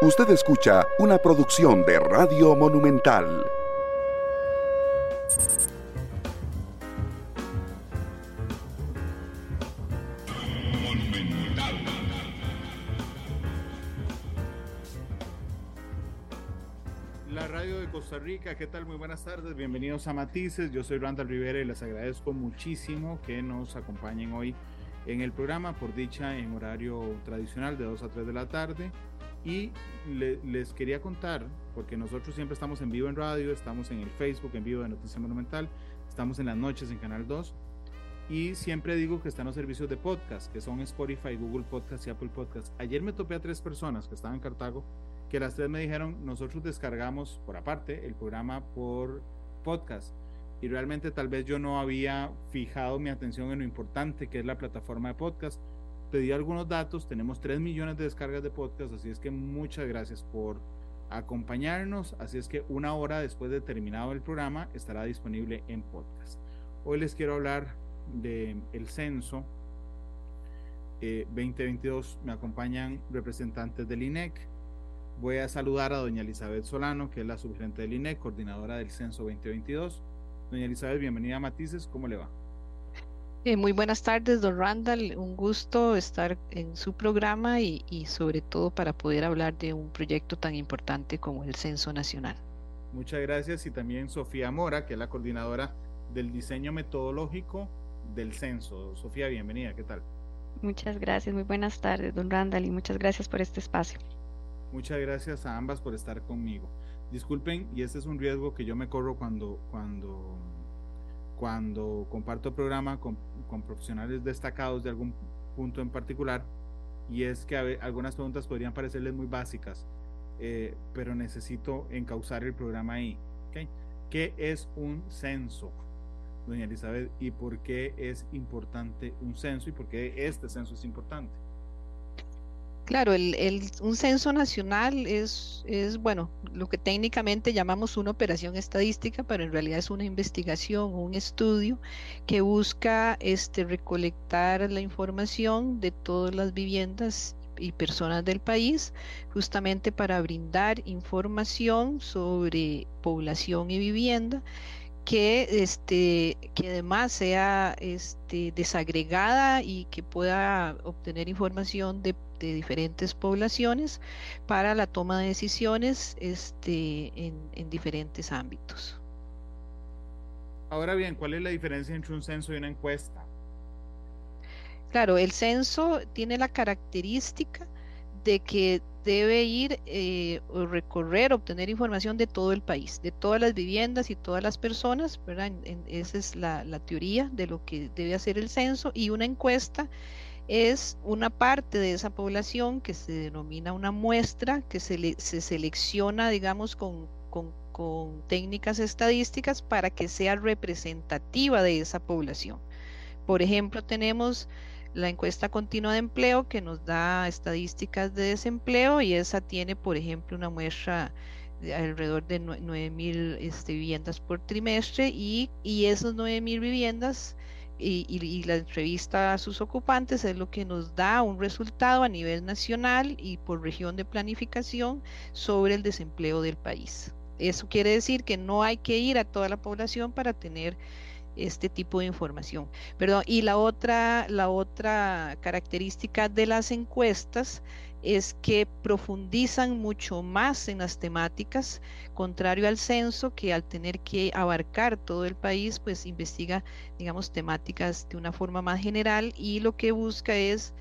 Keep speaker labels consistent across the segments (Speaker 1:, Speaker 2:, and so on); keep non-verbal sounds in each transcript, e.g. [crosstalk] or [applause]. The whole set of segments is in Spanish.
Speaker 1: Usted escucha una producción de Radio Monumental.
Speaker 2: La radio de Costa Rica, ¿qué tal? Muy buenas tardes, bienvenidos a Matices. Yo soy Randall Rivera y les agradezco muchísimo que nos acompañen hoy en el programa, por dicha en horario tradicional de 2 a 3 de la tarde. Y les quería contar, porque nosotros siempre estamos en vivo en radio, estamos en el Facebook en vivo de Noticia Monumental, estamos en las noches en Canal 2 y siempre digo que están los servicios de podcast, que son Spotify, Google Podcast y Apple Podcast. Ayer me topé a tres personas que estaban en Cartago, que las tres me dijeron, nosotros descargamos por aparte el programa por podcast y realmente tal vez yo no había fijado mi atención en lo importante que es la plataforma de podcast pedí algunos datos, tenemos 3 millones de descargas de podcast, así es que muchas gracias por acompañarnos, así es que una hora después de terminado el programa estará disponible en podcast. Hoy les quiero hablar del el censo 2022, eh, me acompañan representantes del INEC, voy a saludar a doña Elizabeth Solano, que es la subgerente del INEC, coordinadora del censo 2022. Doña Elizabeth, bienvenida a Matices, ¿cómo le va?
Speaker 3: Eh, muy buenas tardes, don Randall. Un gusto estar en su programa y, sobre todo para poder hablar de un proyecto tan importante como el Censo Nacional.
Speaker 2: Muchas gracias y también Sofía Mora, que es la coordinadora del diseño metodológico del censo. Sofía, bienvenida, ¿qué tal?
Speaker 4: Muchas gracias, muy buenas tardes, don Randall, y muchas gracias por este espacio.
Speaker 2: Muchas gracias a ambas por estar conmigo. Disculpen, y este es un riesgo que yo me corro cuando, cuando cuando comparto programa con, con, profesionales destacados de algún punto en particular, y es que algunas preguntas podrían parecerles muy básicas, eh, pero necesito encauzar el programa ahí. ¿Qué es un censo, doña Elizabeth? ¿Y por qué es importante un censo y por qué este censo es importante?
Speaker 3: Claro, el, un censo nacional es, es, bueno, lo que técnicamente llamamos una operación estadística, pero en realidad es una investigación, un estudio que busca este, recolectar la información de todas las viviendas y personas del país, justamente para brindar información sobre población y vivienda que, este, que además sea este, desagregada y que pueda obtener información de, diferentes poblaciones para la toma de decisiones este, en, en diferentes ámbitos.
Speaker 2: Ahora bien, ¿cuál es la diferencia entre un censo y una encuesta?
Speaker 3: Claro, el censo tiene la característica de que debe ir eh, o recorrer, obtener información de todo el país, de todas las viviendas y todas las personas, ¿verdad? esa es la, teoría de lo que debe hacer el censo y una encuesta es una parte de esa población que se denomina una muestra, que se, se selecciona, digamos, con, con, con técnicas estadísticas para que sea representativa de esa población. Por ejemplo, tenemos la encuesta continua de empleo que nos da estadísticas de desempleo y esa tiene, por ejemplo, una muestra de alrededor de 9.000 este, viviendas por trimestre y, y esos 9.000 viviendas y, y, la entrevista a sus ocupantes es lo que nos da un resultado a nivel nacional y por región de planificación sobre el desempleo del país. Eso quiere decir que no hay que ir a toda la población para tener este tipo de información. Y la otra, la otra característica de las encuestas es que profundizan mucho más en las temáticas, contrario al censo, que al tener que abarcar todo el país, pues investiga, digamos, temáticas de una forma más general y lo que busca es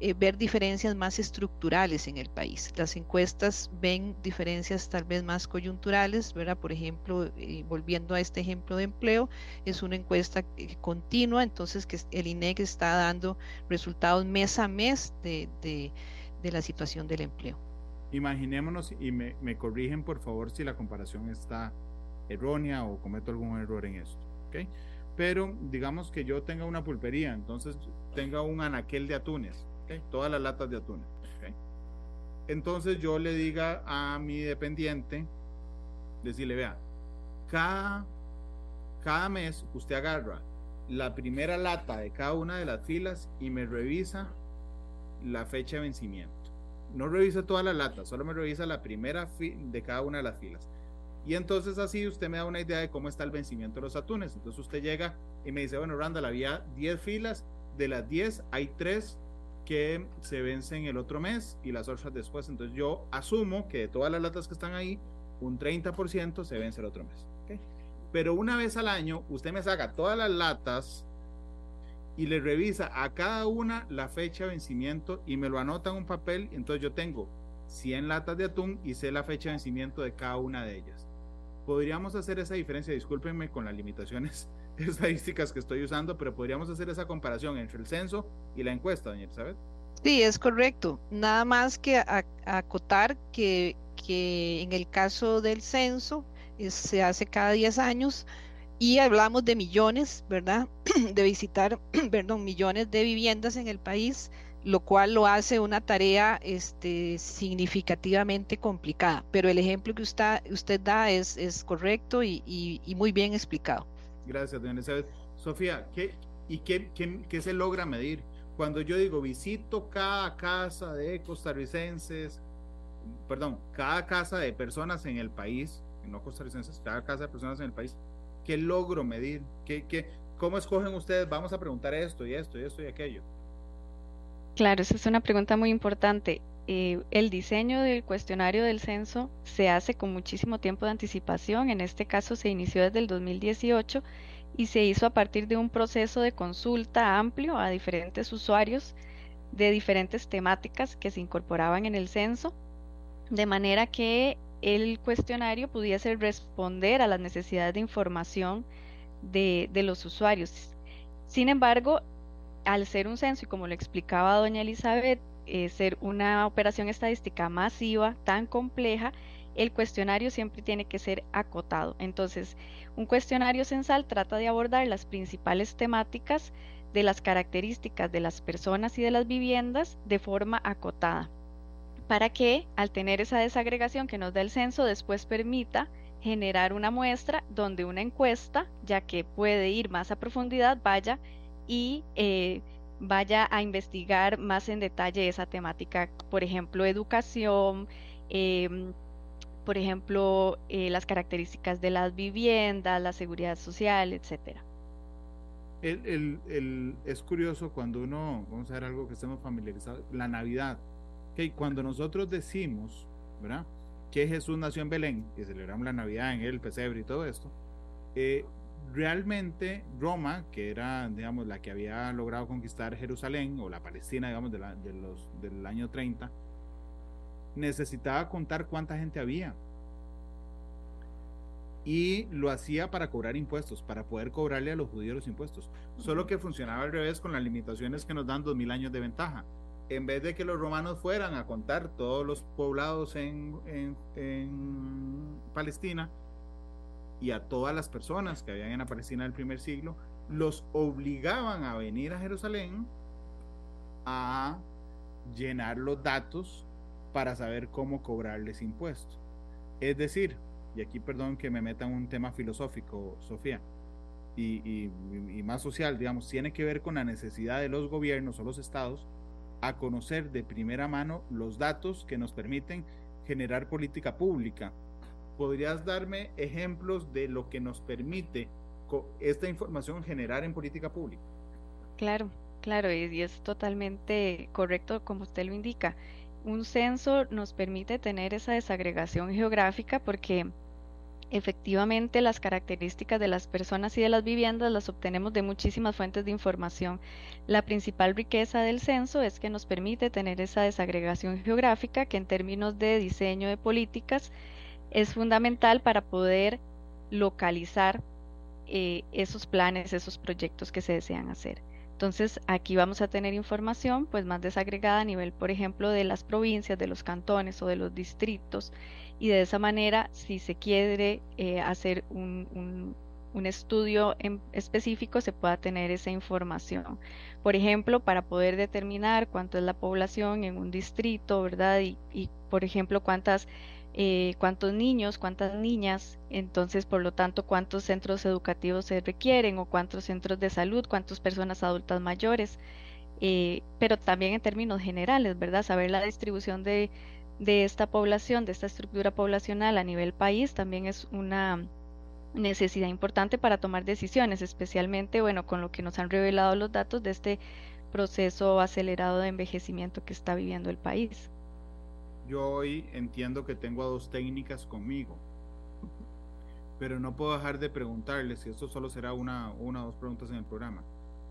Speaker 3: eh, ver diferencias más estructurales en el país. Las encuestas ven diferencias tal vez más coyunturales, ¿verdad? Por ejemplo, eh, volviendo a este ejemplo de empleo, es una encuesta continua, entonces que el INEC está dando resultados mes a mes de, de, la situación del empleo.
Speaker 2: Imaginémonos, y me, me, corrigen por favor si la comparación está errónea o cometo algún error en esto, ¿ok? Pero digamos que yo tenga una pulpería, entonces tenga un anaquel de atunes, todas las latas de atún. Entonces yo le diga a mi dependiente, decirle, vea, cada, cada mes usted agarra la primera lata de cada una de las filas y me revisa la fecha de vencimiento. No revise todas las latas, solo me revisa la primera de cada una de las filas. Y entonces así usted me da una idea de cómo está el vencimiento de los atunes. Entonces usted llega y me dice, bueno, Randall, había 10 filas, de las 10 hay 3 que se vencen el otro mes y las otras después. Entonces yo asumo que de todas las latas que están ahí, un 30% se vence el otro mes. Pero una vez al año, usted me saca todas las latas y le revisa a cada una la fecha de vencimiento y me lo anota en un papel. Entonces yo tengo 100 latas de atún y sé la fecha de vencimiento de cada una de ellas. Podríamos hacer esa diferencia, discúlpenme con las limitaciones [laughs] estadísticas que estoy usando, pero podríamos hacer esa comparación entre el censo y la encuesta, doña Elizabeth.
Speaker 3: Sí, es correcto. Nada más que acotar que, que en el caso del censo se hace cada 10 años y hablamos de millones, ¿verdad? [clears throat] De visitar, [clears throat] perdón, millones de viviendas en el país, lo cual lo hace una tarea este, significativamente complicada. Pero el ejemplo que usted, usted da es, es correcto y, y, muy bien explicado.
Speaker 2: Gracias, doña Elizabeth. Sofía, ¿qué, ¿y qué, qué, qué se logra medir? Cuando yo digo visito cada casa de costarricenses, perdón, cada casa de personas en el país, no costarricenses, cada casa de personas en el país, ¿qué logro medir? ¿Qué, qué, ¿Cómo escogen ustedes? Vamos a preguntar esto y esto y esto y aquello.
Speaker 4: Claro, esa es una pregunta muy importante. Eh, el diseño del cuestionario del censo se hace con muchísimo tiempo de anticipación. En este caso se inició desde el 2018 y se hizo a partir de un proceso de consulta amplio a diferentes usuarios de diferentes temáticas que se incorporaban en el censo, de manera que el cuestionario pudiese responder a las necesidades de información de, los usuarios. Sin embargo, al ser un censo, y como lo explicaba doña Elizabeth, eh, ser una operación estadística masiva, tan compleja, el cuestionario siempre tiene que ser acotado. Entonces, un cuestionario censal trata de abordar las principales temáticas de las características de las personas y de las viviendas de forma acotada para que al tener esa desagregación que nos da el censo después permita generar una muestra donde una encuesta, ya que puede ir más a profundidad, vaya y eh, vaya a investigar más en detalle esa temática, por ejemplo, educación, em, por ejemplo, eh, las características de las viviendas, la seguridad social, etcétera.
Speaker 2: es curioso cuando uno, vamos a ver algo que estemos familiarizados, la Navidad que cuando nosotros decimos, ¿verdad? Que Jesús nació en Belén, y celebramos la Navidad en el pesebre y todo esto, eh, realmente Roma, que era, digamos, la que había logrado conquistar Jerusalén, o la Palestina, digamos, de, de los, del año 30, necesitaba contar cuánta gente había. Y lo hacía para cobrar impuestos, para poder cobrarle a los judíos los impuestos. Solo que funcionaba al revés con las limitaciones que nos dan dos mil años de ventaja en vez de que los romanos fueran a contar todos los poblados en, Palestina y a todas las personas que habían en la Palestina del primer siglo, los obligaban a venir a Jerusalén a llenar los datos para saber cómo cobrarles impuestos. Es decir, y aquí perdón que me meta en un tema filosófico, Sofía, y, y, más social, digamos, tiene que ver con la necesidad de los gobiernos o los estados a conocer de primera mano los datos que nos permiten generar política pública. ¿Podrías darme ejemplos de lo que nos permite esta información generar en política pública?
Speaker 4: Claro, claro, y es totalmente correcto como usted lo indica. Un censo nos permite tener esa desagregación geográfica porque Efectivamente, las características de las personas y de las viviendas las obtenemos de muchísimas fuentes de información. La principal riqueza del censo es que nos permite tener esa desagregación geográfica que en términos de diseño de políticas es fundamental para poder localizar eh, esos planes, esos proyectos que se desean hacer. Entonces, aquí vamos a tener información pues más desagregada a nivel, por ejemplo, de las provincias, de los cantones o de los distritos y de esa manera, si se quiere eh, hacer un, estudio en específico, se pueda tener esa información. Por ejemplo, para poder determinar cuánto es la población en un distrito, ¿verdad? Y, por ejemplo, cuántas, eh, cuántos niños, cuántas niñas, entonces, por lo tanto, cuántos centros educativos se requieren o cuántos centros de salud, cuántas personas adultas mayores. eh, pero también en términos generales, ¿verdad? Saber la distribución de, de esta población, de esta estructura poblacional a nivel país, también es una necesidad importante para tomar decisiones, especialmente, bueno, con lo que nos han revelado los datos de este proceso acelerado de envejecimiento que está viviendo el país.
Speaker 2: Yo hoy entiendo que tengo a dos técnicas conmigo, pero no puedo dejar de preguntarles, si esto solo será una, una o dos preguntas en el programa.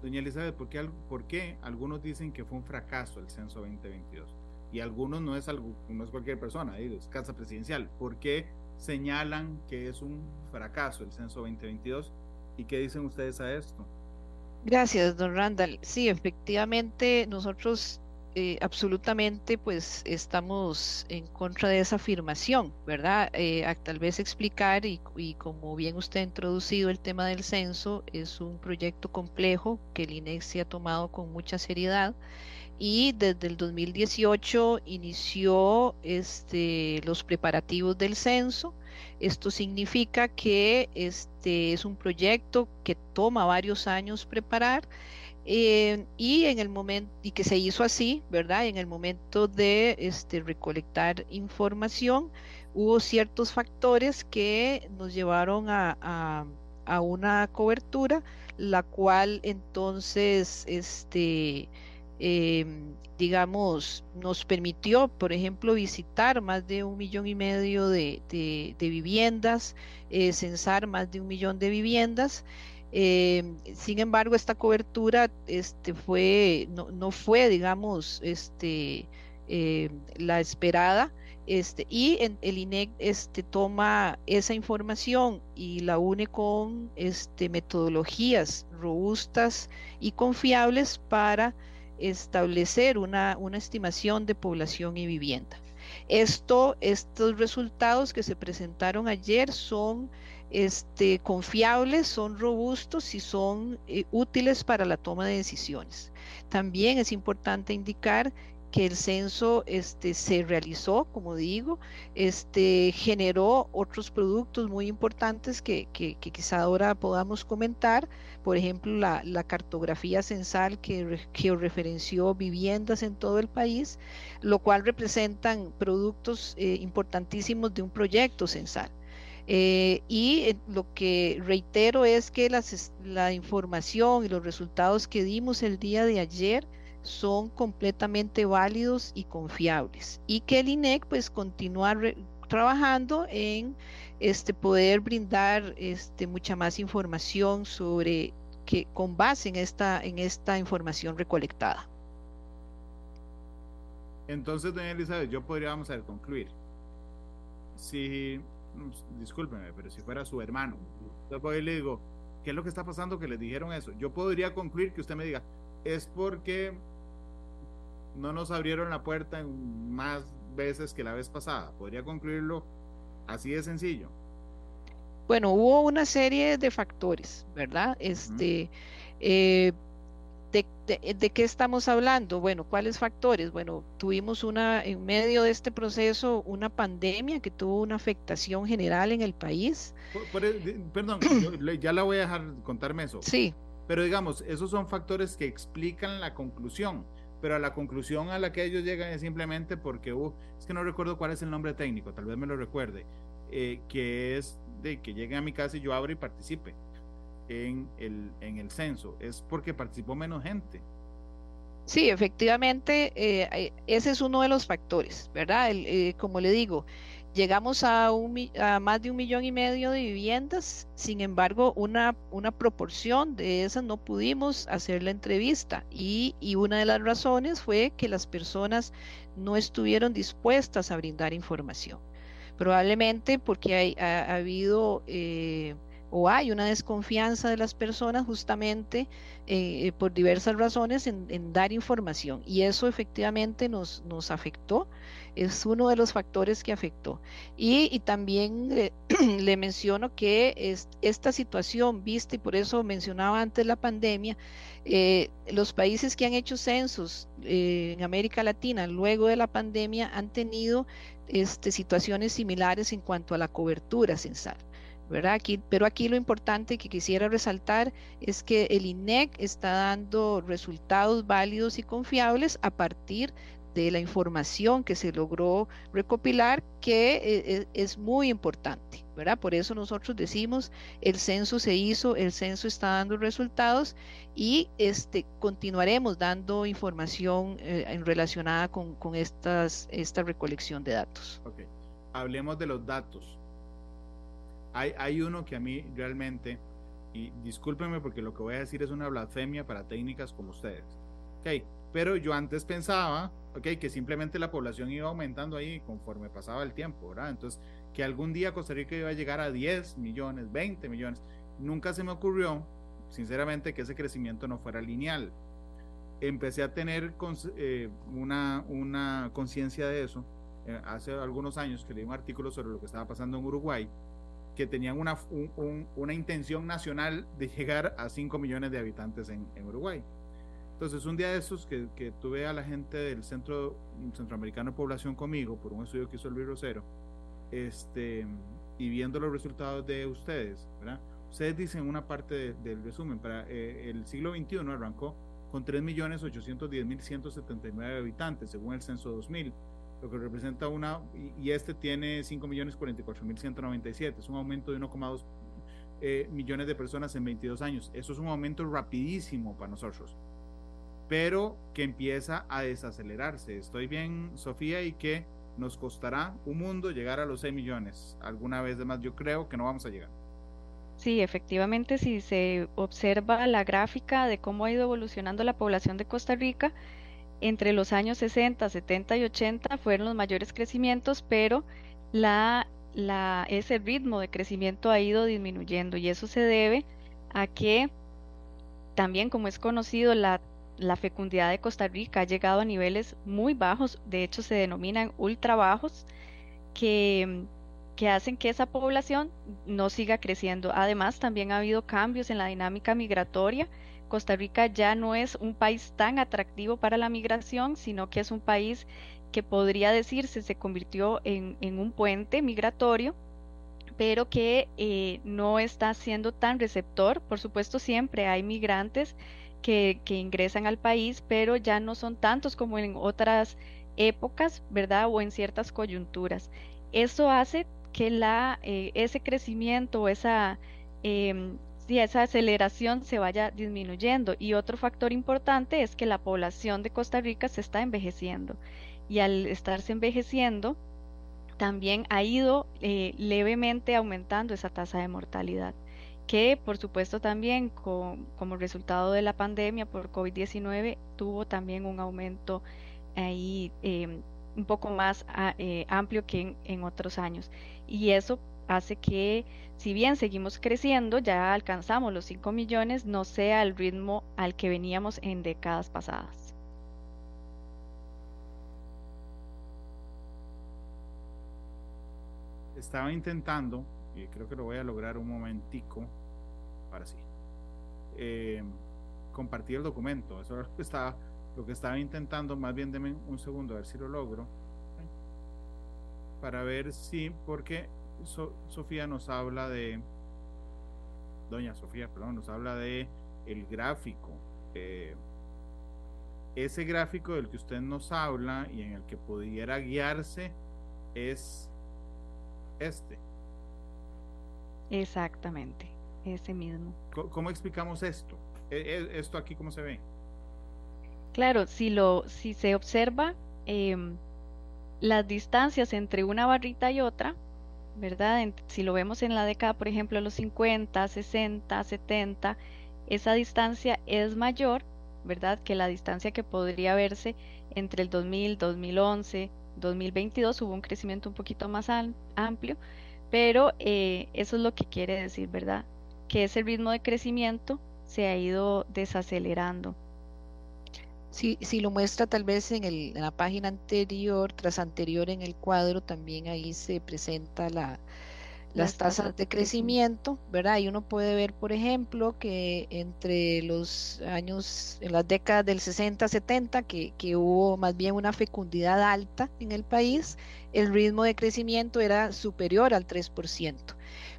Speaker 2: Doña Elizabeth, ¿por qué, ¿por qué algunos dicen que fue un fracaso el censo 2022? Y algunos no es, algo, no es cualquier persona, es casa presidencial. ¿Por qué señalan que es un fracaso el censo 2022? ¿Y qué dicen ustedes a esto?
Speaker 3: Gracias, don Randall. Sí, efectivamente, nosotros eh, absolutamente pues estamos en contra de esa afirmación, ¿verdad? Eh, tal vez explicar y, y, como bien usted ha introducido el tema del censo, es un proyecto complejo que el INEX se ha tomado con mucha seriedad y desde el 2018 inició este, los preparativos del censo. Esto significa que este es un proyecto que toma varios años preparar eh, y en el momento y que se hizo así, ¿verdad? En el momento de este, recolectar información hubo ciertos factores que nos llevaron a, a una cobertura, la cual entonces este Em, digamos, nos permitió, por ejemplo, visitar más de un millón y medio de, viviendas, eh, censar más de un millón de viviendas. Em, sin embargo, esta cobertura este, fue, no, fue, digamos, este, em, la esperada. Este, y en, el INEC este, toma esa información y la une con este, metodologías robustas y confiables para establecer una, una estimación de población y vivienda. Esto, estos resultados que se presentaron ayer son este, confiables, son robustos y son eh, útiles para la toma de decisiones. También es importante indicar que el censo este, se realizó, como digo, este, generó otros productos muy importantes que, que, quizá ahora podamos comentar, por ejemplo, la, cartografía censal que georreferenció viviendas en todo el país, lo cual representan productos eh, importantísimos de un proyecto censal. Eh, y eh, lo que reitero es que las, la información y los resultados que dimos el día de ayer, son completamente válidos y confiables y que el INEC pues continúa trabajando en este poder brindar este mucha más información sobre que con base en esta en esta información recolectada.
Speaker 2: Entonces, doña Elizabeth, yo podría, vamos concluir. Si, discúlpeme, pero si fuera su hermano, yo le digo, ¿qué es lo que está pasando que le dijeron eso? Yo podría concluir que usted me diga, es porque no nos abrieron la puerta más veces que la vez pasada. ¿Podría concluirlo así de sencillo?
Speaker 3: Bueno, hubo una serie de factores, ¿verdad? Este, eh, de, qué estamos hablando? Bueno, ¿cuáles factores? Bueno, tuvimos una, en medio de este proceso, una pandemia que tuvo una afectación general en el país.
Speaker 2: perdón, [clears throat] ya la voy a dejar contarme eso.
Speaker 3: Sí.
Speaker 2: Pero digamos, esos son factores que explican la conclusión pero a la conclusión a la que ellos llegan es simplemente porque, uh, es que no recuerdo cuál es el nombre técnico, tal vez me lo recuerde, eh, que es de que lleguen a mi casa y yo abro y participe en el, en el censo, es porque participó menos gente.
Speaker 3: Sí, efectivamente, eh, ese es uno de los factores, ¿verdad? Eh, como le digo, Llegamos a, un, a, más de un millón y medio de viviendas, sin embargo, una, una proporción de esas no pudimos hacer la entrevista. Y, una de las razones fue que las personas no estuvieron dispuestas a brindar información. Probablemente porque hay, ha, habido eh, o hay una desconfianza de las personas justamente eh, por diversas razones en, dar información. Y eso efectivamente nos afectó es uno de los factores que afectó. Y, también [clears throat] le menciono que es, esta situación, vista, y por eso mencionaba antes la pandemia, eh, los países que han hecho censos eh, en América Latina luego de la pandemia han tenido este, situaciones similares en cuanto a la cobertura censal. ¿verdad? Aquí, pero aquí lo importante que quisiera resaltar es que el INEC está dando resultados válidos y confiables a partir de la información que se logró recopilar, que eh, es muy importante, ¿verdad? Por eso nosotros decimos, el censo se hizo, el censo está dando resultados y este, continuaremos dando información eh, relacionada con, con, estas, esta recolección de datos.
Speaker 2: Ok, hablemos de los datos. Hay, hay uno que a mí realmente, y discúlpenme porque lo que voy a decir es una blasfemia para técnicas como ustedes. Ok, pero yo antes pensaba, ok, que simplemente la población iba aumentando ahí conforme pasaba el tiempo, ¿verdad? Entonces, que algún día Costa Rica iba a llegar a 10 millones, 20 millones. Nunca se me ocurrió, sinceramente, que ese crecimiento no fuera lineal. Empecé a tener eh, una, una conciencia de eso eh, hace algunos años que leí un artículo sobre lo que estaba pasando en Uruguay, que tenían una, una intención nacional de llegar a 5 millones de habitantes en, en Uruguay. Entonces, un día de esos que, que, tuve a la gente del Centro Centroamericano de Población conmigo por un estudio que hizo Luis Rosero, este, y viendo los resultados de ustedes, ¿verdad? Ustedes dicen una parte del resumen, para eh, el siglo XXI arrancó con 3.810.179 habitantes, según el censo 2000, lo que representa una, y, este tiene 5.044.197, es un aumento de 1,2 eh, millones de personas en 22 años. Eso es un aumento rapidísimo para nosotros pero que empieza a desacelerarse. Estoy bien, Sofía, y que nos costará un mundo llegar a los 6 millones. Alguna vez de más, yo creo que no vamos a llegar.
Speaker 4: Sí, efectivamente, si se observa la gráfica de cómo ha ido evolucionando la población de Costa Rica, entre los años 60, 70 y 80 fueron los mayores crecimientos, pero la, la, ese ritmo de crecimiento ha ido disminuyendo y eso se debe a que también, como es conocido, la la fecundidad de Costa Rica ha llegado a niveles muy bajos, de hecho se denominan ultra bajos, que, que hacen que esa población no siga creciendo. Además, también ha habido cambios en la dinámica migratoria. Costa Rica ya no es un país tan atractivo para la migración, sino que es un país que podría decirse se convirtió en, un puente migratorio, pero que eh, no está siendo tan receptor. Por supuesto, siempre hay migrantes que, ingresan al país, pero ya no son tantos como en otras épocas, ¿verdad? O en ciertas coyunturas. Eso hace que la, eh, ese crecimiento, esa, eh, esa aceleración se vaya disminuyendo. Y otro factor importante es que la población de Costa Rica se está envejeciendo. Y al estarse envejeciendo, también ha ido eh, levemente aumentando esa tasa de mortalidad que por supuesto también como resultado de la pandemia por COVID-19 tuvo también un aumento ahí em, un poco más ah, eh, amplio que en, otros años. Y eso hace que, si bien seguimos creciendo, ya alcanzamos los 5 millones, no sea el ritmo al que veníamos en décadas pasadas.
Speaker 2: Estaba intentando, creo que lo voy a lograr un momentico, ahora sí. Eh, compartir el documento. Eso es lo que estaba, lo que estaba intentando. Más bien, denme un segundo a ver si lo logro. Para ver si, porque Sofía nos habla de, doña Sofía, perdón, nos habla de el gráfico. Ese gráfico del que usted nos habla y en el que pudiera guiarse es este.
Speaker 4: Exactamente ese mismo.
Speaker 2: ¿Cómo explicamos esto? E, e, ¿Esto aquí cómo se ve?
Speaker 4: Claro, si, lo, si se observa em, las distancias entre una barrita y otra, ¿verdad? si lo vemos en la década, por ejemplo, los 50, 60, 70, esa distancia es mayor, ¿verdad? Que la distancia que podría verse entre el 2000, 2011, 2022, hubo un crecimiento un poquito más amplio, pero eh, eso es lo que quiere decir, ¿verdad? que ese ritmo de crecimiento se ha ido desacelerando.
Speaker 3: Si, si lo muestra tal vez en, el, en la página anterior, tras anterior en el cuadro, también ahí se presenta la, las, tasas, de crecimiento, ¿verdad? Y uno puede ver, por ejemplo, que entre los años, en las décadas del 60, 70, que, que hubo más bien una fecundidad alta en el país, el ritmo de crecimiento era superior al 3%.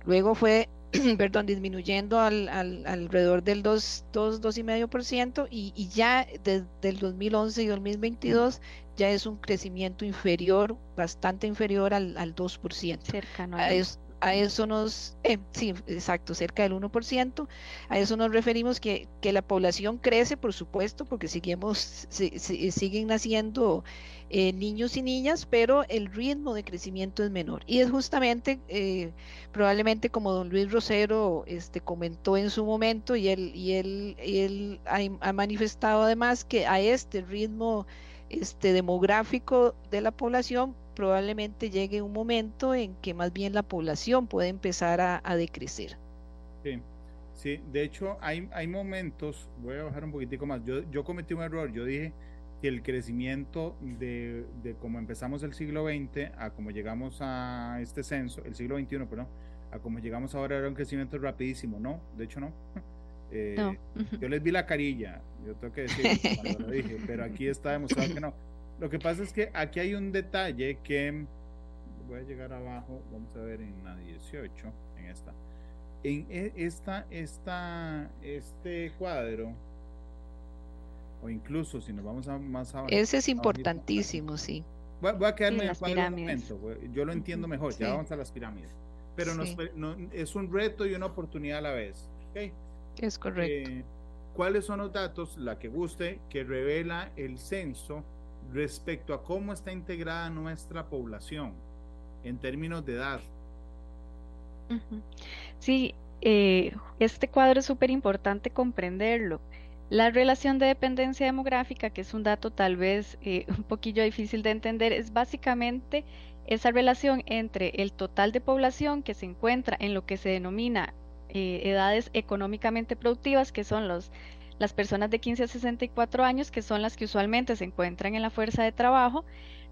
Speaker 3: luego fue [clears throat] perdón, disminuyendo al, alrededor del 2, 2, 2,5% y, y ya desde el 2011 y 2022 ya es un crecimiento inferior, bastante inferior al, al 2%.
Speaker 4: Cercano
Speaker 3: a, a eso nos, eh, sí, exacto, cerca del 1%, a eso nos referimos que, que la población crece, por supuesto, porque seguimos, siguen naciendo eh, niños y niñas, pero el ritmo de crecimiento es menor. Y es justamente, eh, probablemente como don Luis Rosero este, comentó en su momento, y él, y él, él ha, ha manifestado además que a este ritmo este, demográfico de la población probablemente llegue un momento en que más bien la población puede empezar a, decrecer.
Speaker 2: Sí, sí, de hecho hay, hay momentos, voy a bajar un poquitico más, yo, yo cometí un error, yo dije que el crecimiento de, de como empezamos el siglo XX a como llegamos a este censo, el siglo XXI, perdón, a como llegamos ahora era un crecimiento rapidísimo, no, de hecho no. [laughs] Eh, yo les vi la carilla, yo tengo que decir cuando lo dije, pero aquí está demostrado que no. Lo que pasa es que aquí hay un detalle que voy a llegar abajo, vamos a ver en la 18, en esta. En e, esta, esta, este cuadro, o incluso si nos vamos a más abajo.
Speaker 3: Ese es importantísimo, sí.
Speaker 2: Voy, a quedarme en el cuadro un momento, yo lo entiendo mejor, ya vamos a las pirámides. Pero es un reto y una oportunidad a la vez.
Speaker 3: Es correcto. Eh,
Speaker 2: ¿Cuáles son los datos, la que guste, que revela el censo respecto a cómo está integrada nuestra población en términos de edad.
Speaker 4: Sí, eh, este cuadro es súper importante comprenderlo. La relación de dependencia demográfica, que es un dato tal vez eh, [laughs] un poquillo difícil de entender, es básicamente esa relación entre el total de población que se encuentra en lo que se denomina eh, edades económicamente productivas, que son los las personas de 15 a 64 años, que son las que usualmente se encuentran en la fuerza de trabajo,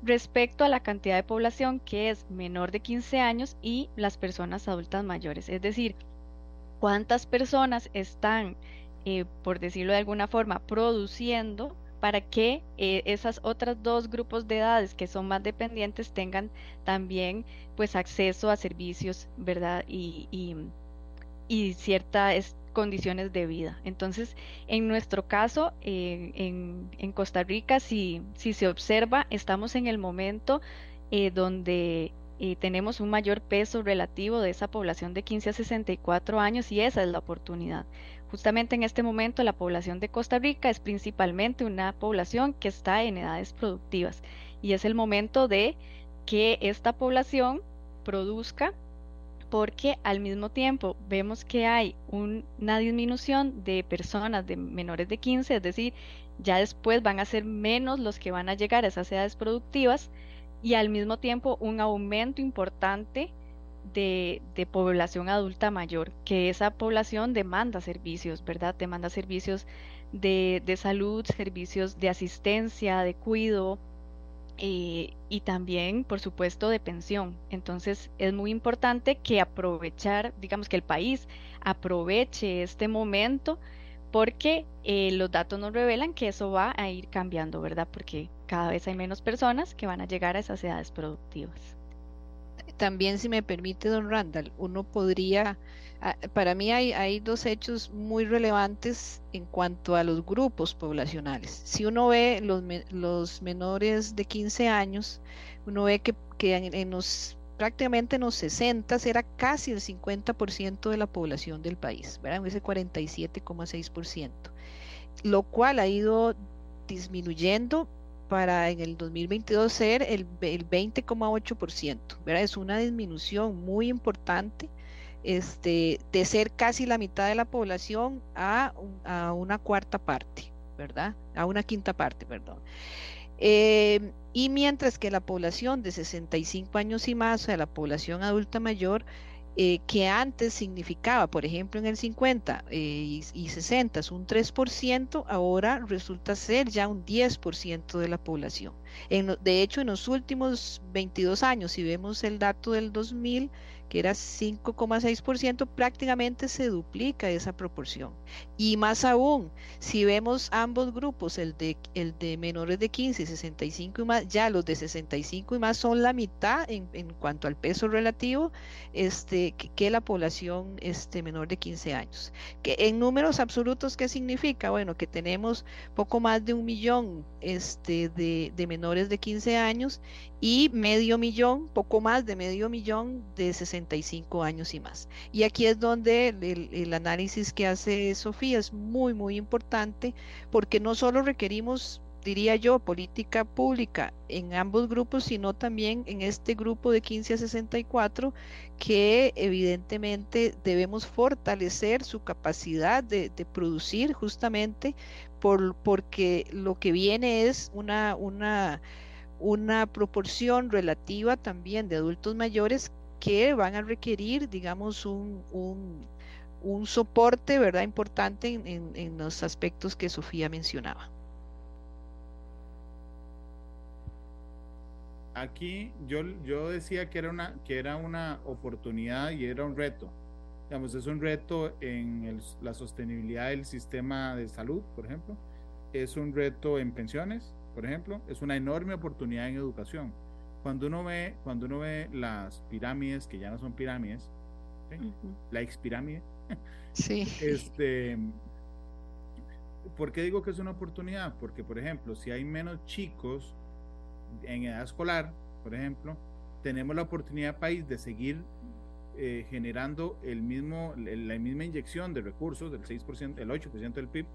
Speaker 4: respecto a la cantidad de población que es menor de 15 años y las personas adultas mayores. Es decir, cuántas personas están, eh, por decirlo de alguna forma, produciendo para que eh, esas otras dos grupos de edades que son más dependientes tengan también pues acceso a servicios, ¿verdad? Y, y, y cierta condiciones de vida. Entonces, en nuestro caso, eh, en, Costa Rica, si, si, se observa, estamos en el momento eh, donde eh, tenemos un mayor peso relativo de esa población de 15 a 64 años y esa es la oportunidad. Justamente en este momento la población de Costa Rica es principalmente una población que está en edades productivas y es el momento de que esta población produzca porque al mismo tiempo vemos que hay una disminución de personas de menores de 15, es decir, ya después van a ser menos los que van a llegar a esas edades productivas y al mismo tiempo un aumento importante de, población adulta mayor, que esa población demanda servicios, ¿verdad? Demanda servicios de, de salud, servicios de asistencia, de cuidado, eh, y también, por supuesto, de pensión. Entonces, es muy importante que aprovechar, digamos que el país aproveche este momento porque eh, los datos nos revelan que eso va a ir cambiando, ¿verdad? Porque cada vez hay menos personas que van a llegar a esas edades productivas.
Speaker 3: También, si me permite, don Randall, uno podría para mí hay, dos hechos muy relevantes en cuanto a los grupos poblacionales. Si uno ve los, menores de 15 años, uno ve que, en, los prácticamente en los 60 era casi el 50% de la población del país, ¿verdad? Ese 47,6%, lo cual ha ido disminuyendo para en el 2022 ser el, el 20,8%, ¿verdad? Es una disminución muy importante este, de ser casi la mitad de la población a, una cuarta parte, ¿verdad? A una quinta parte, perdón. Em, y mientras que la población de 65 años y más, o sea, la población adulta mayor, eh, que antes significaba, por ejemplo, en el 50 eh, y, y, 60 un 3%, ahora resulta ser ya un 10% de la población. En, de hecho, en los últimos 22 años, si vemos el dato del 2000, que era 5,6%, prácticamente se duplica esa proporción. Y más aún, si vemos ambos grupos, el de, el de menores de 15 y 65 y más, ya los de 65 y más son la mitad en, en cuanto al peso relativo este, que, la población este, menor de 15 años. Que en números absolutos, ¿qué significa? Bueno, que tenemos poco más de un millón este, de, de menores de 15 años y medio millón, poco más de medio millón de 65 años y más. Y aquí es donde el, análisis que hace Sofía es muy, muy importante porque no solo requerimos diría yo, política pública en ambos grupos, sino también en este grupo de 15 a 64, que evidentemente debemos fortalecer su capacidad de, producir justamente por, porque lo que viene es una, una una proporción relativa también de adultos mayores que van a requerir, digamos, un, un, soporte, ¿verdad?, importante en, en, los aspectos que Sofía mencionaba.
Speaker 2: Aquí yo, yo decía que era, una, que era una oportunidad y era un reto. Digamos, es un reto en la sostenibilidad del sistema de salud, por ejemplo. Es un reto en pensiones, por ejemplo, es una enorme oportunidad en educación. Cuando uno ve, cuando uno ve las pirámides, que ya no son pirámides, la expirámide,
Speaker 3: sí.
Speaker 2: este, ¿por qué digo que es una oportunidad? Porque, por ejemplo, si hay menos chicos en edad escolar, por ejemplo, tenemos la oportunidad país de seguir eh, generando el mismo, la misma inyección de recursos del 6%, el 8% del PIB,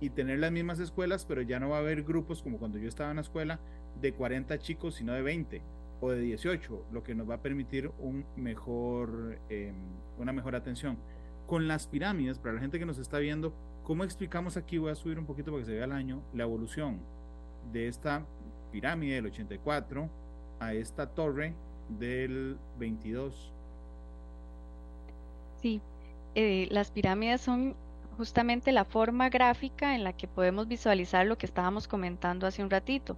Speaker 2: y tener las mismas escuelas, pero ya no va a haber grupos como cuando yo estaba en la escuela de 40 chicos, sino de 20 o de 18, lo que nos va a permitir un mejor, em, una mejor atención. Con las pirámides, para la gente que nos está viendo, ¿cómo explicamos aquí? Voy a subir un poquito para que se vea el año, la evolución de esta pirámide del 84 a esta torre del 22.
Speaker 4: Sí, eh, las pirámides son justamente la forma gráfica en la que podemos visualizar lo que estábamos comentando hace un ratito.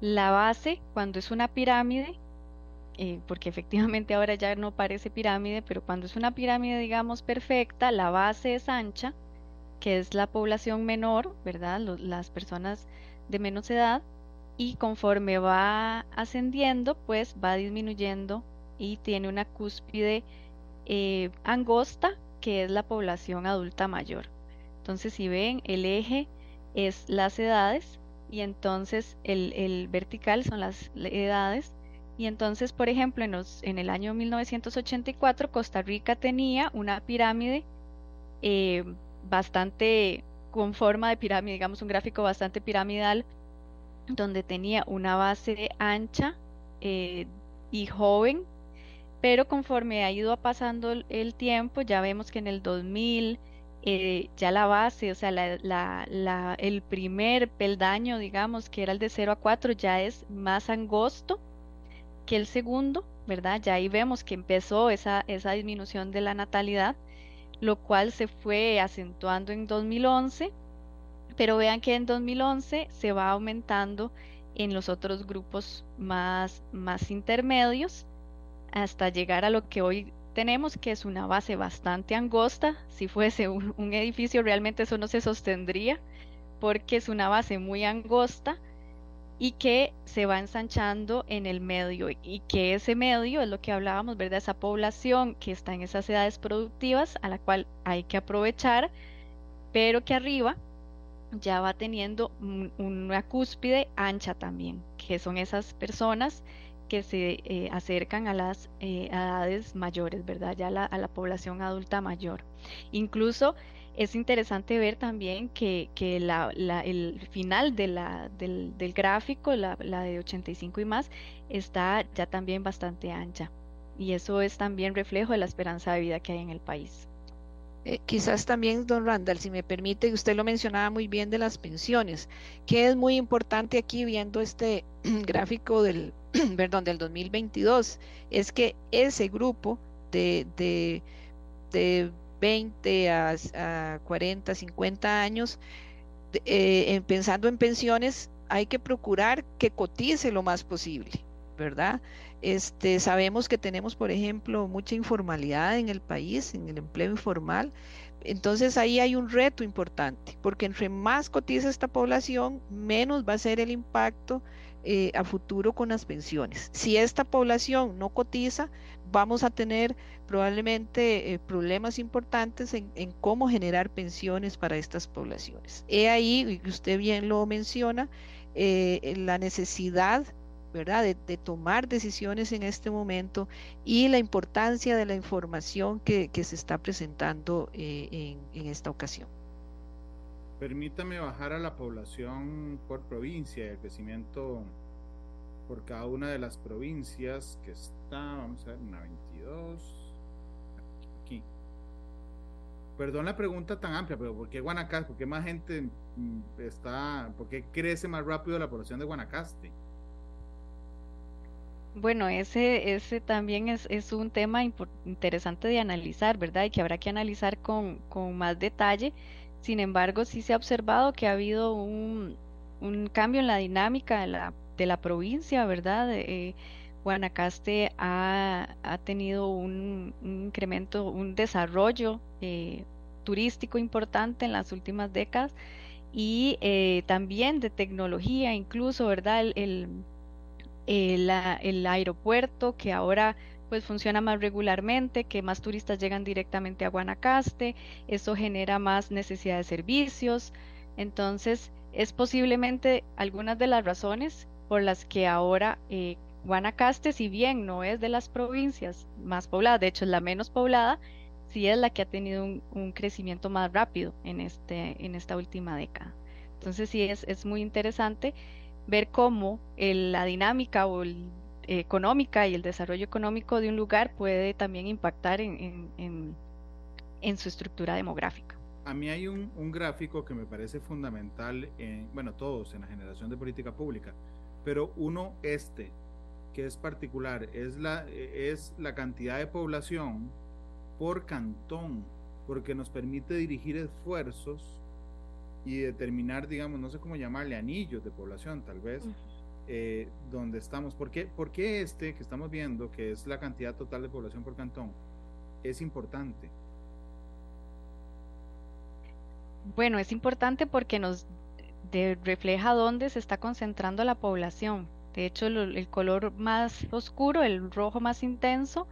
Speaker 4: La base, cuando es una pirámide, eh, porque efectivamente ahora ya no parece pirámide, pero cuando es una pirámide, digamos, perfecta, la base es ancha, que es la población menor, ¿verdad? las personas de menos edad, y conforme va ascendiendo, pues va disminuyendo y tiene una cúspide eh, angosta que es la población adulta mayor. Entonces, si ven, el eje es las edades y entonces el, vertical son las edades. Y entonces, por ejemplo, en, en, el año 1984, Costa Rica tenía una pirámide eh, bastante con forma de pirámide, digamos un gráfico bastante piramidal, donde tenía una base ancha eh, y joven pero conforme ha ido pasando el, tiempo, ya vemos que en el 2000 eh, ya la base, o sea, el primer peldaño, digamos, que era el de 0 a 4, ya es más angosto que el segundo, ¿verdad? Ya ahí vemos que empezó esa, disminución de la natalidad, lo cual se fue acentuando en 2011, pero vean que en 2011 se va aumentando en los otros grupos más, más intermedios hasta llegar a lo que hoy tenemos, que es una base bastante angosta. Si fuese un, edificio, realmente eso no se sostendría, porque es una base muy angosta y que se va ensanchando en el medio y que ese medio es lo que hablábamos, ¿verdad? Esa población que está en esas edades productivas a la cual hay que aprovechar, pero que arriba ya va teniendo una cúspide ancha también, que son esas personas que se eh, acercan a las eh, edades mayores, ¿verdad? Ya a la población adulta mayor. Incluso es interesante ver también que, el final de la, del, gráfico, la, de 85 y más, está ya también bastante ancha. Y eso es también reflejo de la esperanza de vida que hay en el país.
Speaker 3: Eh, quizás también, don Randall, si me permite, usted lo mencionaba muy bien de las pensiones, que es muy importante aquí viendo este [clears throat] gráfico del, [clears throat] perdón, del 2022, es que ese grupo de, de, de 20 a, 40, 50 años, eh, pensando en pensiones, hay que procurar que cotice lo más posible. ¿verdad? Este, sabemos que tenemos, por ejemplo, mucha informalidad en el país, en el empleo informal. Entonces ahí hay un reto importante, porque entre más cotiza esta población, menos va a ser el impacto eh, a futuro con las pensiones. Si esta población no cotiza, vamos a tener probablemente eh, problemas importantes en, cómo generar pensiones para estas poblaciones. He ahí, y usted bien lo menciona, eh, la necesidad ¿verdad? De, tomar decisiones en este momento y la importancia de la información que, se está presentando eh, en, esta ocasión.
Speaker 2: Permítame bajar a la población por provincia, el crecimiento por cada una de las provincias que está, vamos a ver, una 22, aquí. Perdón la pregunta tan amplia, pero ¿por qué Guanacaste? ¿Por qué más gente mm, está, por qué crece más rápido la población de Guanacaste?
Speaker 4: Bueno, ese, ese también es, es un tema interesante de analizar, ¿verdad? Y que habrá que analizar con, con, más detalle. Sin embargo, sí se ha observado que ha habido un, un cambio en la dinámica de la, de la provincia, ¿verdad? Eh, Guanacaste ha, ha tenido un, incremento, un desarrollo eh, turístico importante en las últimas décadas y eh, también de tecnología, incluso, ¿verdad? el, aeropuerto que ahora pues funciona más regularmente, que más turistas llegan directamente a Guanacaste, eso genera más necesidad de servicios, entonces es posiblemente algunas de las razones por las que ahora eh, Guanacaste, si bien no es de las provincias más pobladas, de hecho es la menos poblada, sí es la que ha tenido un, crecimiento más rápido en, este, en esta última década. Entonces sí es, es muy interesante ver cómo la dinámica o económica y el desarrollo económico de un lugar puede también impactar en, su estructura demográfica.
Speaker 2: A mí hay un, gráfico que me parece fundamental, en, bueno, todos en la generación de política pública, pero uno este, que es particular, es la, es la cantidad de población por cantón, porque nos permite dirigir esfuerzos y determinar, digamos, no sé cómo llamarle, anillos de población, tal vez, eh, donde estamos. ¿Por qué, ¿Por qué este que estamos viendo, que es la cantidad total de población por cantón, es importante?
Speaker 4: Bueno, es importante porque nos refleja dónde se está concentrando la población. De hecho, el color más oscuro, el rojo más intenso,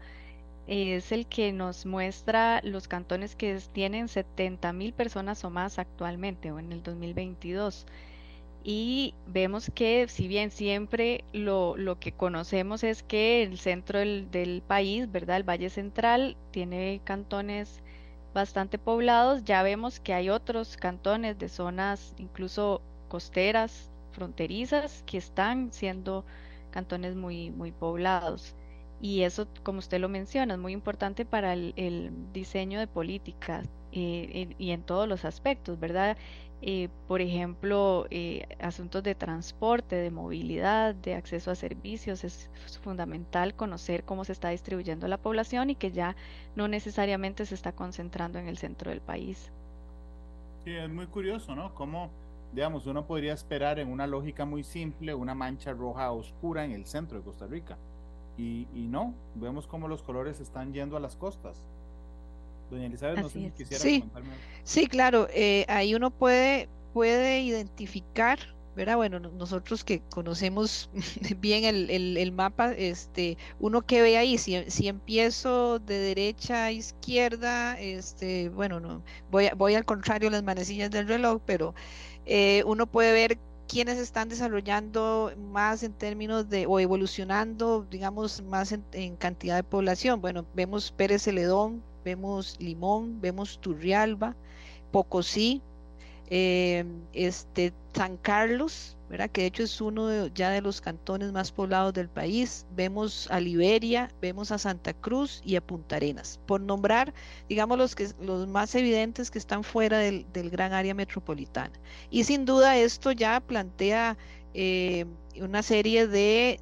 Speaker 4: es el que nos muestra los cantones que tienen 70 mil personas o más actualmente o en el 2022. Y vemos que si bien siempre lo, que conocemos es que el centro del, país, ¿verdad? El Valle Central tiene cantones bastante poblados, ya vemos que hay otros cantones de zonas incluso costeras, fronterizas, que están siendo cantones muy, muy poblados. Y eso, como usted lo menciona, es muy importante para el, diseño de políticas eh, y en todos los aspectos, ¿verdad? Eh, por ejemplo, eh, asuntos de transporte, de movilidad, de acceso a servicios, es fundamental conocer cómo se está distribuyendo la población y que ya no necesariamente se está concentrando en el centro del país.
Speaker 2: Sí, es muy curioso, ¿no? Cómo, digamos, uno podría esperar en una lógica muy simple una mancha roja oscura en el centro de Costa Rica y, no, vemos cómo los colores están yendo a las costas. Doña Elizabeth, no sé si quisiera
Speaker 3: sí, Sí, claro, eh, ahí uno puede, puede identificar, ¿verdad? Bueno, nosotros que conocemos [laughs] bien el, mapa, este, uno que ve ahí, si, si, empiezo de derecha a izquierda, este, bueno, no, voy, voy al contrario las manecillas del reloj, pero eh, uno puede ver quienes están desarrollando más en términos de, o evolucionando, digamos, más en, cantidad de población. Bueno, vemos Pérez Celedón, vemos Limón, vemos Turrialba, Pocosí, eh, este, San Carlos, que de hecho es uno ya de los cantones más poblados del país. Vemos a Liberia, vemos a Santa Cruz y a Punta Arenas, por nombrar, digamos, los, que, los más evidentes que están fuera del, gran área metropolitana. Y sin duda esto ya plantea eh, una serie de,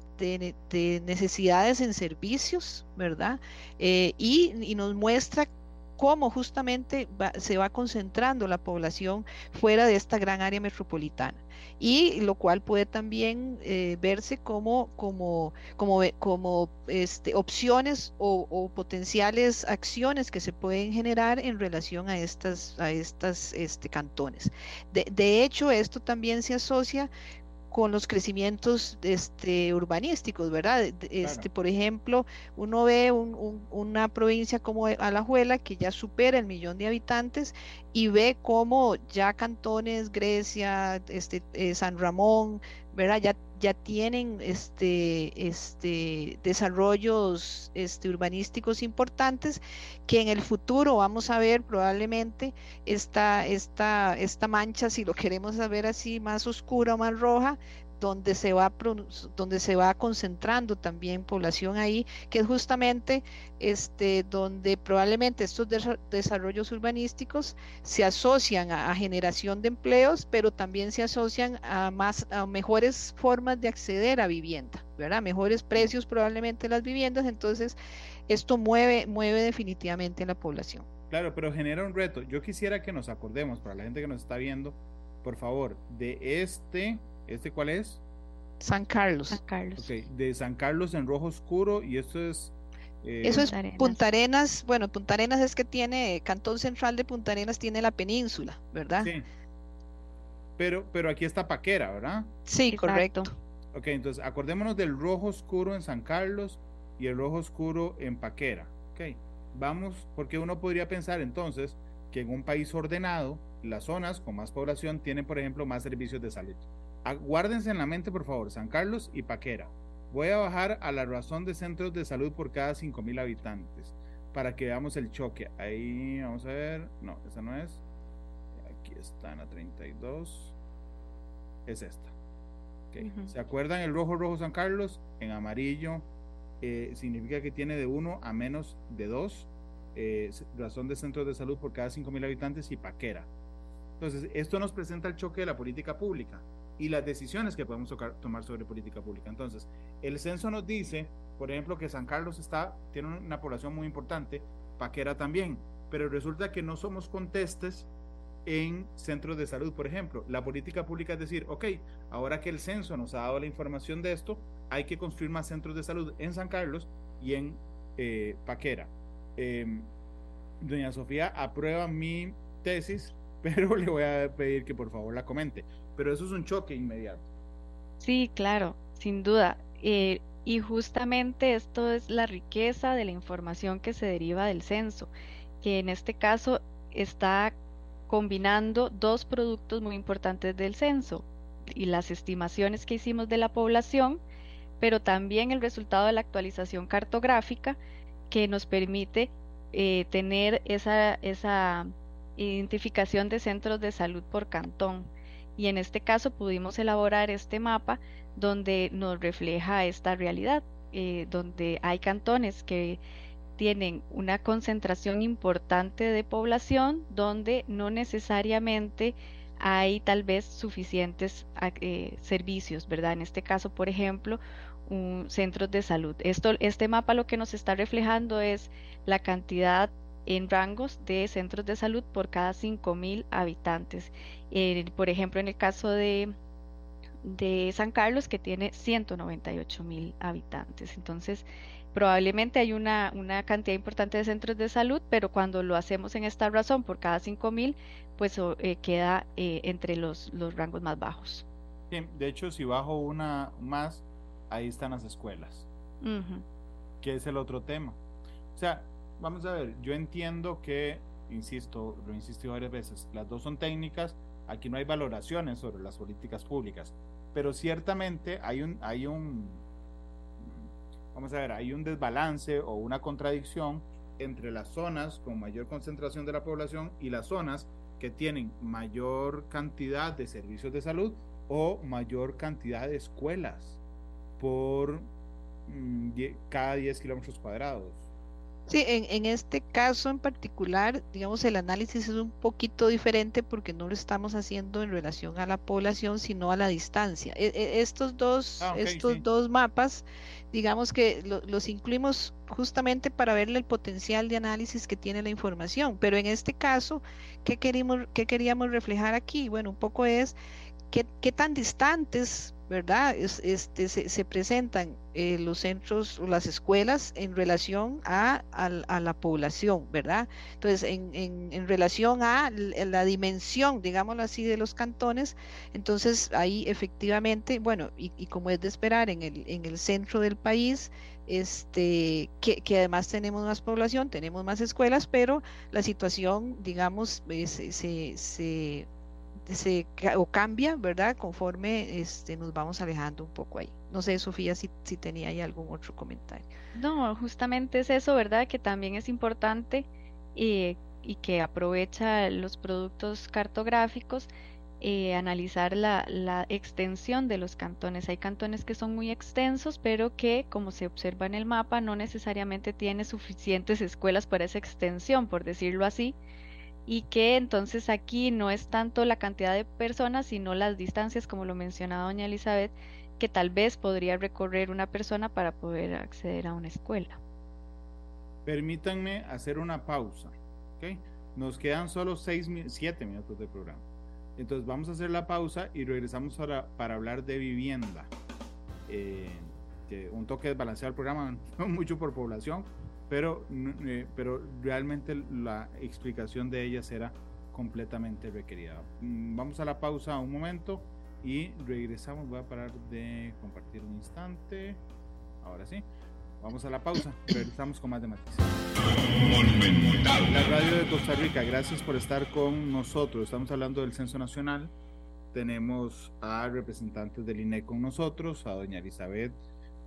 Speaker 3: necesidades en servicios, ¿verdad? Eh, y, y nos muestra cómo justamente se va concentrando la población fuera de esta gran área metropolitana y lo cual puede también eh, verse como, como, como, como este, opciones o, potenciales acciones que se pueden generar en relación a estas, a estas este, cantones. De hecho, esto también se asocia con los crecimientos este, urbanísticos, ¿verdad? Este, Por ejemplo, uno ve una provincia como Alajuela que ya supera el millón de habitantes y ve cómo ya cantones, Grecia, este, eh, San Ramón, ¿verdad? Ya ya tienen este, este, desarrollos este, urbanísticos importantes que en el futuro vamos a ver probablemente esta, esta, esta mancha, si lo queremos saber así, más oscura o más roja, donde se va donde se va concentrando también población ahí, que es justamente este donde probablemente estos desarrollos urbanísticos se asocian a, generación de empleos, pero también se asocian a más a mejores formas de acceder a vivienda, ¿verdad? Mejores precios probablemente las viviendas, entonces esto mueve mueve definitivamente la población.
Speaker 2: Claro, pero genera un reto. Yo quisiera que nos acordemos para la gente que nos está viendo, por favor, de este ¿Este cuál es?
Speaker 3: San Carlos.
Speaker 4: San Carlos.
Speaker 2: de San Carlos en rojo oscuro y esto es...
Speaker 3: Eh, Eso es Punta Arenas. Bueno, Punta Arenas es que tiene, Cantón Central de Punta Arenas tiene la península, ¿verdad? Sí.
Speaker 2: Pero, pero aquí está Paquera, ¿verdad?
Speaker 3: Sí, correcto.
Speaker 2: Ok, entonces acordémonos del rojo oscuro en San Carlos y el rojo oscuro en Paquera. Ok, vamos, porque uno podría pensar entonces que en un país ordenado, las zonas con más población tienen, por ejemplo, más servicios de salud. Guárdense en la mente, por favor, San Carlos y Paquera. Voy a bajar a la razón de centros de salud por cada 5.000 habitantes para que veamos el choque. Ahí, vamos a ver. No, esa no es. Aquí está en la 32. Es esta. ¿Se acuerdan el rojo, rojo San Carlos? En amarillo eh, significa que tiene de 1 a menos de 2 eh, razón de centros de salud por cada 5.000 habitantes y Paquera. Entonces, esto nos presenta el choque de la política pública y las decisiones que podemos tomar sobre política pública. Entonces, el censo nos dice, por ejemplo, que San Carlos está, tiene una población muy importante, Paquera también, pero resulta que no somos contestes en centros de salud, por ejemplo. La política pública es decir, ok, ahora que el censo nos ha dado la información de esto, hay que construir más centros de salud en San Carlos y en eh, Paquera. Em, doña Sofía aprueba mi tesis, [laughs] pero le voy a pedir que por favor la comente pero eso es un choque inmediato.
Speaker 4: Sí, claro, sin duda. Eh, y justamente esto es la riqueza de la información que se deriva del censo, que en este caso está combinando dos productos muy importantes del censo y las estimaciones que hicimos de la población, pero también el resultado de la actualización cartográfica que nos permite eh, tener esa, esa identificación de centros de salud por cantón y en este caso pudimos elaborar este mapa donde nos refleja esta realidad, eh, donde hay cantones que tienen una concentración importante de población donde no necesariamente hay tal vez suficientes eh, servicios, ¿verdad? En este caso, por ejemplo, un, centros de salud. Esto, este mapa lo que nos está reflejando es la cantidad en rangos de centros de salud por cada 5.000 habitantes. Por ejemplo, en el caso de, de San Carlos, que tiene 198.000 habitantes. Entonces, probablemente hay una, una, cantidad importante de centros de salud, pero cuando lo hacemos en esta razón por cada 5.000, pues eh, queda eh, entre los, los rangos más bajos.
Speaker 2: de hecho, si bajo una más, ahí están las escuelas, que es el otro tema. O sea, vamos a ver, yo entiendo que, insisto, lo he insistido varias veces, las dos son técnicas, aquí no hay valoraciones sobre las políticas públicas, pero ciertamente hay un, hay un, vamos a ver, hay un desbalance o una contradicción entre las zonas con mayor concentración de la población y las zonas que tienen mayor cantidad de servicios de salud o mayor cantidad de escuelas por mm, cada 10 kilómetros cuadrados
Speaker 3: Sí, en, en, este caso en particular, digamos, el análisis es un poquito diferente porque no lo estamos haciendo en relación a la población, sino a la distancia. E, e, estos dos, ah, estos dos mapas, digamos que los incluimos justamente para verle el potencial de análisis que tiene la información. Pero en este caso, ¿qué, queríamos, qué queríamos reflejar aquí? Bueno, un poco es qué, qué tan distantes ¿verdad? este, se, presentan eh, los centros o las escuelas en relación a, la población, ¿verdad? Entonces, en, en, relación a la dimensión, digámoslo así, de los cantones, entonces ahí efectivamente, bueno, y, como es de esperar en el, en el centro del país, este, que, que, además tenemos más población, tenemos más escuelas, pero la situación, digamos, eh, se, se se, o cambia, ¿verdad? Conforme este, nos vamos alejando un poco ahí. No sé, Sofía, si, si tenía ahí algún otro comentario.
Speaker 4: No, justamente es eso, ¿verdad? Que también es importante eh, y que aprovecha los productos cartográficos. Eh, analizar la, la, extensión de los cantones. Hay cantones que son muy extensos, pero que, como se observa en el mapa, no necesariamente tiene suficientes escuelas para esa extensión, por decirlo así y que entonces aquí no es tanto la cantidad de personas, sino las distancias, como lo mencionaba doña Elizabeth, que tal vez podría recorrer una persona para poder acceder a una escuela.
Speaker 2: Permítanme hacer una pausa. ¿okay? Nos quedan solo seis, siete minutos de programa. Entonces vamos a hacer la pausa y regresamos para, para hablar de vivienda. Eh, un toque desbalanceado el programa, [laughs] no mucho por población, pero, eh, pero realmente la explicación de ella será completamente requerida. Mm, vamos a la pausa un momento y regresamos. Voy a parar de compartir un instante. Ahora sí. Vamos a la pausa. Regresamos con más de matices. La radio de Costa Rica, gracias por estar con nosotros. Estamos hablando del Censo Nacional. Tenemos a representantes del INE con nosotros, a doña Elizabeth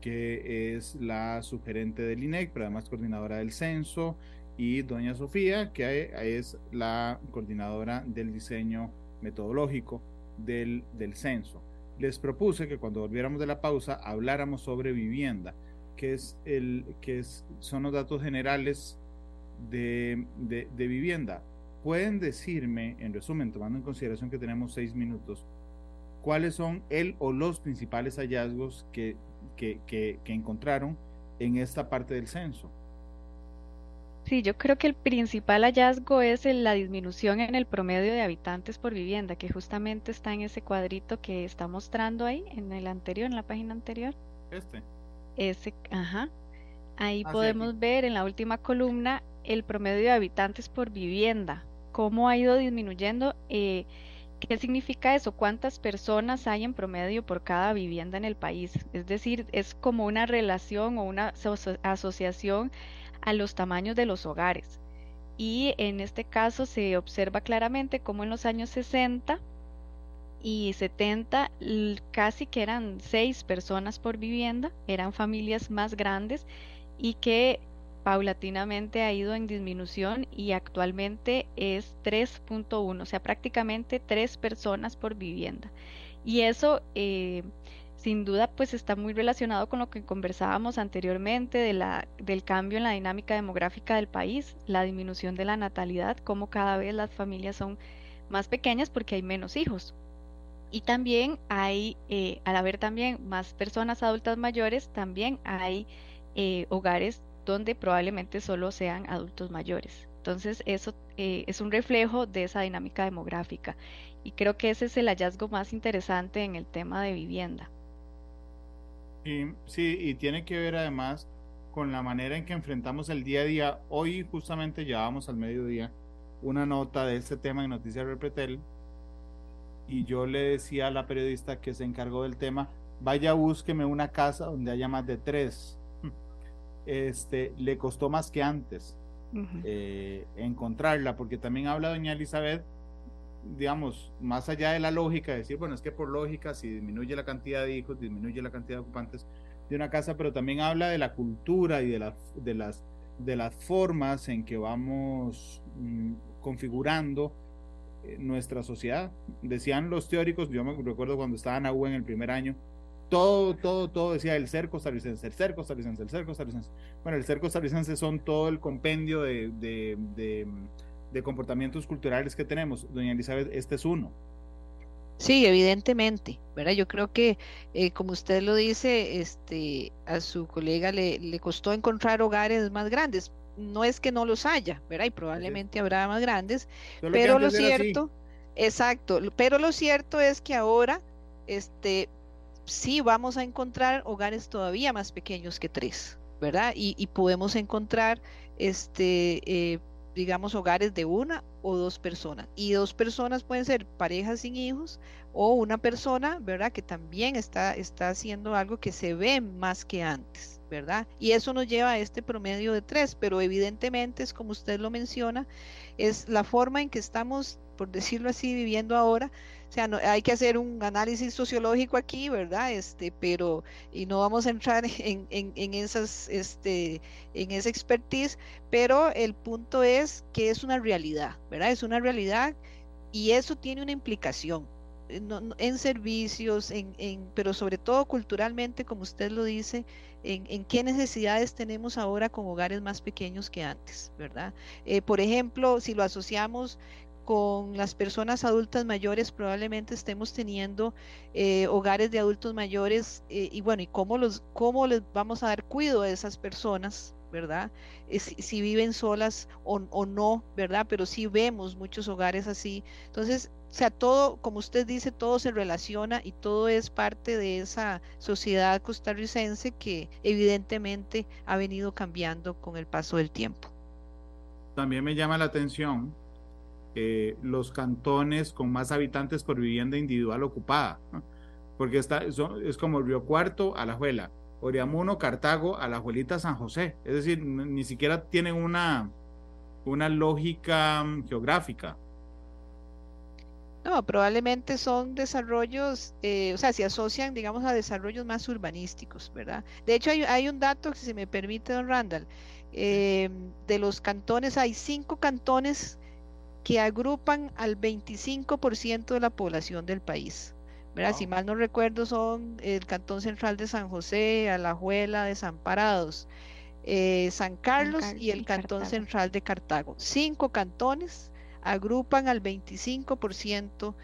Speaker 2: que es la sugerente del INEC, pero además coordinadora del censo, y doña Sofía, que es la coordinadora del diseño metodológico del, del censo. Les propuse que cuando volviéramos de la pausa habláramos sobre vivienda, que, es el, que es, son los datos generales de, de, de vivienda. Pueden decirme, en resumen, tomando en consideración que tenemos seis minutos, cuáles son el o los principales hallazgos que que, encontraron en esta parte del censo.
Speaker 4: Sí, yo creo que el principal hallazgo es la disminución en el promedio de habitantes por vivienda, que justamente está en ese cuadrito que está mostrando ahí, en el anterior, en la página anterior.
Speaker 2: Este.
Speaker 4: Ese, ajá. Ahí ah, podemos ver en la última columna el promedio de habitantes por vivienda, cómo ha ido disminuyendo. Eh, ¿Qué significa eso? ¿Cuántas personas hay en promedio por cada vivienda en el país? Es decir, es como una relación o una asociación a los tamaños de los hogares. Y en este caso se observa claramente como en los años 60 y 70 casi que eran seis personas por vivienda, eran familias más grandes y que paulatinamente ha ido en disminución y actualmente es 3.1, o sea, prácticamente tres personas por vivienda. Y eso, eh, sin duda, pues está muy relacionado con lo que conversábamos anteriormente de la, del cambio en la dinámica demográfica del país, la disminución de la natalidad, como cada vez las familias son más pequeñas porque hay menos hijos. Y también hay, eh, al haber también más personas adultas mayores, también hay eh, hogares donde probablemente solo sean adultos mayores. Entonces, eso eh, es un reflejo de esa dinámica demográfica. Y creo que ese es el hallazgo más interesante en el tema de vivienda.
Speaker 2: Sí, y tiene que ver además con la manera en que enfrentamos el día a día. Hoy justamente llevábamos al mediodía una nota de este tema en Noticias Repretel y yo le decía a la periodista que se encargó del tema, vaya búsqueme una casa donde haya más de tres este, le costó más que antes eh, encontrarla, porque también habla doña Elizabeth, digamos, más allá de la lógica, decir, bueno, es que por lógica, si disminuye la cantidad de hijos, disminuye la cantidad de ocupantes de una casa, pero también habla de la cultura y de, la, de, las, de las formas en que vamos mm, configurando eh, nuestra sociedad. Decían los teóricos, yo me recuerdo cuando estaba en AU en el primer año, todo, todo, todo decía el ser costarricense, el ser costarricense, el ser costarricense. Bueno, el ser costarricense son todo el compendio de, de, de, comportamientos culturales que tenemos. Doña Elizabeth, este es uno.
Speaker 3: Sí, evidentemente, ¿verdad? Yo creo que, eh, como usted lo dice, este, a su colega le, le costó encontrar hogares más grandes. No es que no los haya, ¿verdad? Y probablemente habrá más grandes, pero lo cierto, exacto, pero lo cierto es que ahora, este, sí vamos a encontrar hogares todavía más pequeños que tres, ¿verdad? Y, podemos encontrar, este, eh, digamos, hogares de una o dos personas. Y dos personas pueden ser parejas sin hijos o una persona, ¿verdad? Que también está, está haciendo algo que se ve más que antes, ¿verdad? Y eso nos lleva a este promedio de tres, pero evidentemente es como usted lo menciona, es la forma en que estamos, por decirlo así, viviendo ahora o sea, no, hay que hacer un análisis sociológico aquí, ¿verdad? Este, pero, y no vamos a entrar [laughs] en, en, esas, este, en esa expertise, pero el punto es que es una realidad, ¿verdad? Es una realidad y eso tiene una implicación en, servicios, en, en, pero sobre todo culturalmente, como usted lo dice, en, en, qué necesidades tenemos ahora con hogares más pequeños que antes, ¿verdad? Eh, por ejemplo, si lo asociamos con las personas adultas mayores probablemente estemos teniendo eh, hogares de adultos mayores eh, y bueno, y cómo, los, cómo les vamos a dar cuidado a esas personas, ¿verdad? Eh, si, viven solas o, o, no, ¿verdad? Pero sí vemos muchos hogares así. Entonces, o sea, todo, como usted dice, todo se relaciona y todo es parte de esa sociedad costarricense que evidentemente ha venido cambiando con el paso del tiempo.
Speaker 2: También me llama la atención eh, los cantones con más habitantes por vivienda individual ocupada, porque está, es como Río Cuarto, Alajuela, Oriamuno, Cartago, Alajuelita, San José, es decir, ni siquiera tienen una, una lógica mm, geográfica.
Speaker 3: No, probablemente son desarrollos, eh, o sea, se asocian, digamos, a desarrollos más urbanísticos, ¿verdad? De hecho, hay, hay un dato, si se me permite, don Randall, eh, de los cantones, hay cinco cantones que agrupan al 25% de la población del país. Si mal no recuerdo, son el Cantón Central de San José, Alajuela, Desamparados, eh, San Carlos y el Cantón Central de Cartago. Cinco cantones agrupan al 25%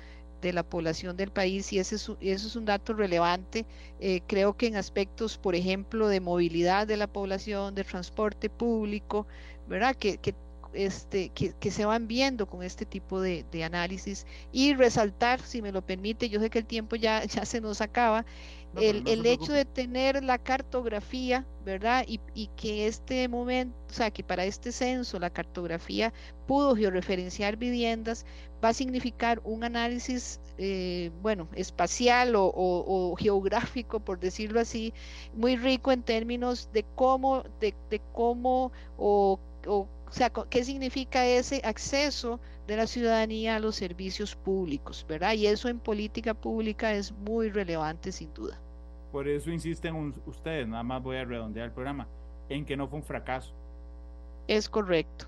Speaker 3: de la población del país y ese es, eso es un dato relevante. Eh, creo que en aspectos, por ejemplo, de movilidad de la población, de transporte público, ¿verdad? Que, que este, que, se van viendo con este tipo de, análisis y resaltar, si me lo permite, yo sé que el tiempo ya, [laughs] ya se nos acaba, el, el hecho de tener la cartografía, ¿verdad? Y, y, que este momento, o sea, que para este censo la cartografía pudo georreferenciar viviendas, va a significar un análisis, eh, bueno, espacial o, o, geográfico, por decirlo así, muy rico en términos de cómo, de, de cómo o, o o sea, ¿qué significa ese acceso de la ciudadanía a los servicios públicos, verdad? Y eso en política pública es muy relevante sin duda.
Speaker 2: Por eso insisten ustedes, nada más voy a redondear el programa, en que no fue un fracaso.
Speaker 3: Es correcto.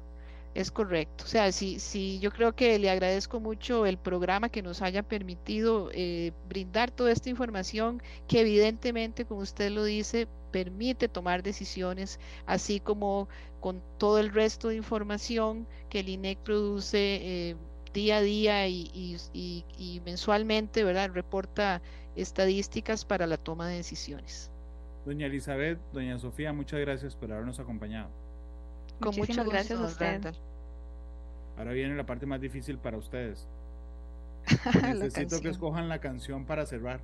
Speaker 3: Es correcto. O sea, sí, sí, yo creo que le agradezco mucho el programa que nos haya permitido eh, brindar toda esta información que evidentemente, como usted lo dice, permite tomar decisiones, así como con todo el resto de información que el INEC produce eh, día a día y, mensualmente, ¿verdad? Reporta estadísticas para la toma de decisiones.
Speaker 2: Doña Elizabeth, doña Sofía, muchas gracias por habernos acompañado.
Speaker 3: Con Muchísimas gracias a usted.
Speaker 2: Ahora viene la parte más difícil para ustedes. [laughs] Necesito que escojan la canción para cerrar.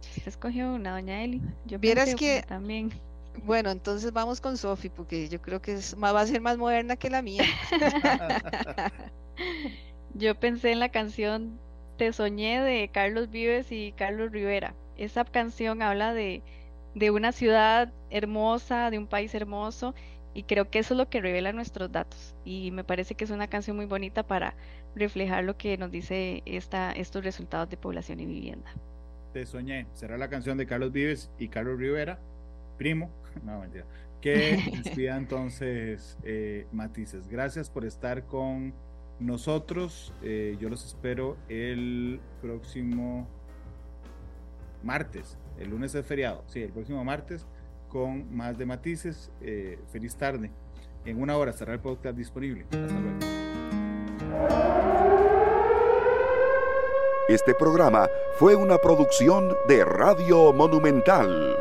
Speaker 4: Se escogió una, doña Eli.
Speaker 3: Yo Vieras que también. Bueno, entonces vamos con Sofi, porque yo creo que es, va a ser más moderna que la mía. [laughs]
Speaker 4: yo pensé en la canción Te Soñé de Carlos Vives y Carlos Rivera. Esa canción habla de, de una ciudad hermosa, de un país hermoso, y creo que eso es lo que revela nuestros datos. Y me parece que es una canción muy bonita para reflejar lo que nos dice esta, estos resultados de población y vivienda.
Speaker 2: Te soñé. Será la canción de Carlos Vives y Carlos Rivera, primo. [laughs] No, mentira. Que [laughs] despida entonces eh, Matices. Gracias por estar con nosotros. Eh, yo los espero el próximo martes. El lunes es feriado, sí, el próximo martes con más de matices. Eh, feliz tarde. En una hora estará el podcast disponible. Hasta luego.
Speaker 1: Este programa fue una producción de Radio Monumental.